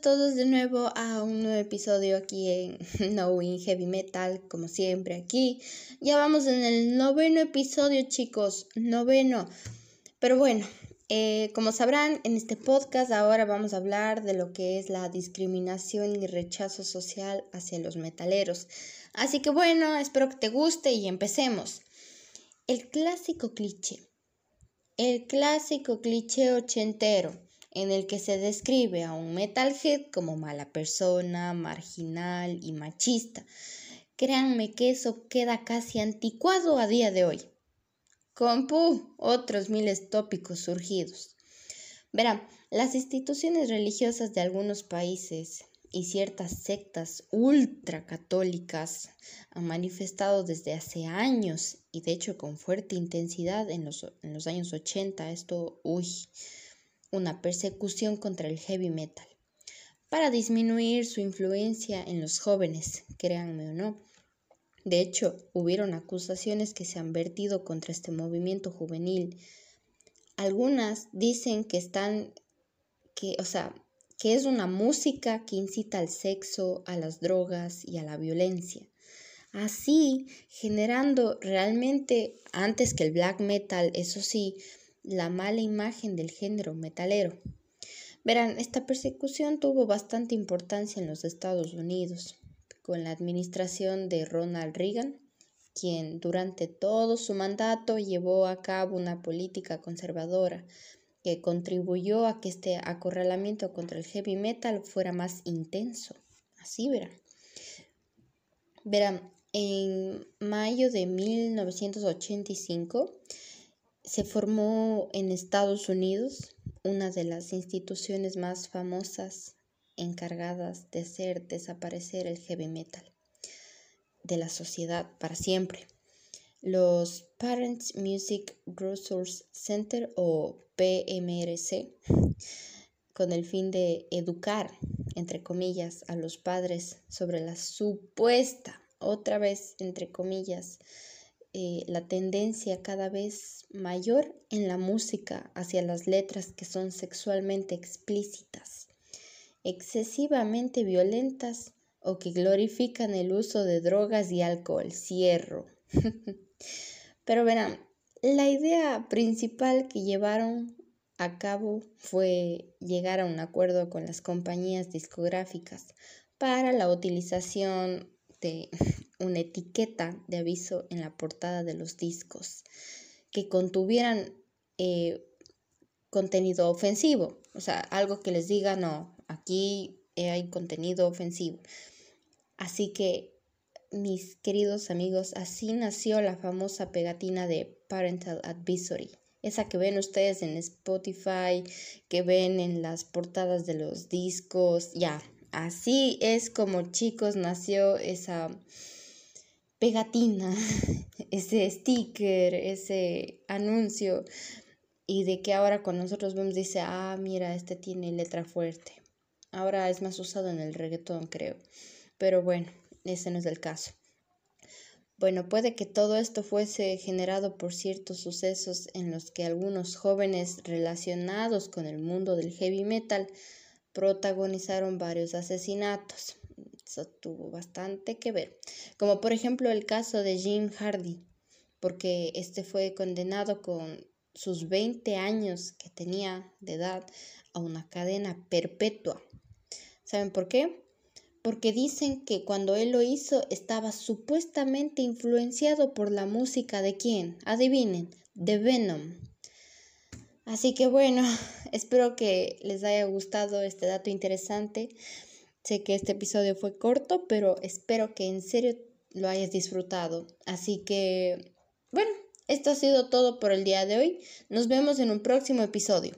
todos de nuevo a un nuevo episodio aquí en Knowing Heavy Metal, como siempre aquí. Ya vamos en el noveno episodio, chicos, noveno. Pero bueno, eh, como sabrán, en este podcast ahora vamos a hablar de lo que es la discriminación y rechazo social hacia los metaleros. Así que bueno, espero que te guste y empecemos. El clásico cliché. El clásico cliché ochentero en el que se describe a un metalhead como mala persona, marginal y machista. Créanme que eso queda casi anticuado a día de hoy. Compu, otros miles tópicos surgidos. Verán, las instituciones religiosas de algunos países y ciertas sectas ultracatólicas han manifestado desde hace años y de hecho con fuerte intensidad en los, en los años 80 esto, uy, una persecución contra el heavy metal para disminuir su influencia en los jóvenes, créanme o no. De hecho, hubieron acusaciones que se han vertido contra este movimiento juvenil. Algunas dicen que están, que, o sea, que es una música que incita al sexo, a las drogas y a la violencia. Así, generando realmente, antes que el black metal, eso sí, la mala imagen del género metalero. Verán, esta persecución tuvo bastante importancia en los Estados Unidos, con la administración de Ronald Reagan, quien durante todo su mandato llevó a cabo una política conservadora que contribuyó a que este acorralamiento contra el heavy metal fuera más intenso. Así verán. Verán, en mayo de 1985, se formó en Estados Unidos una de las instituciones más famosas encargadas de hacer desaparecer el heavy metal de la sociedad para siempre. Los Parents Music Resource Center o PMRC, con el fin de educar, entre comillas, a los padres sobre la supuesta, otra vez, entre comillas, eh, la tendencia cada vez mayor en la música hacia las letras que son sexualmente explícitas, excesivamente violentas o que glorifican el uso de drogas y alcohol, cierro. Pero verán, la idea principal que llevaron a cabo fue llegar a un acuerdo con las compañías discográficas para la utilización de una etiqueta de aviso en la portada de los discos que contuvieran eh, contenido ofensivo, o sea, algo que les diga, no, aquí hay contenido ofensivo. Así que, mis queridos amigos, así nació la famosa pegatina de Parental Advisory. Esa que ven ustedes en Spotify, que ven en las portadas de los discos, ya, así es como chicos nació esa pegatina, ese sticker, ese anuncio y de que ahora con nosotros vemos dice, ah, mira, este tiene letra fuerte. Ahora es más usado en el reggaetón, creo. Pero bueno, ese no es el caso. Bueno, puede que todo esto fuese generado por ciertos sucesos en los que algunos jóvenes relacionados con el mundo del heavy metal protagonizaron varios asesinatos. Eso tuvo bastante que ver. Como por ejemplo el caso de Jim Hardy, porque este fue condenado con sus 20 años que tenía de edad a una cadena perpetua. ¿Saben por qué? Porque dicen que cuando él lo hizo estaba supuestamente influenciado por la música de quién? Adivinen, de Venom. Así que bueno, espero que les haya gustado este dato interesante. Sé que este episodio fue corto, pero espero que en serio lo hayas disfrutado. Así que, bueno, esto ha sido todo por el día de hoy. Nos vemos en un próximo episodio.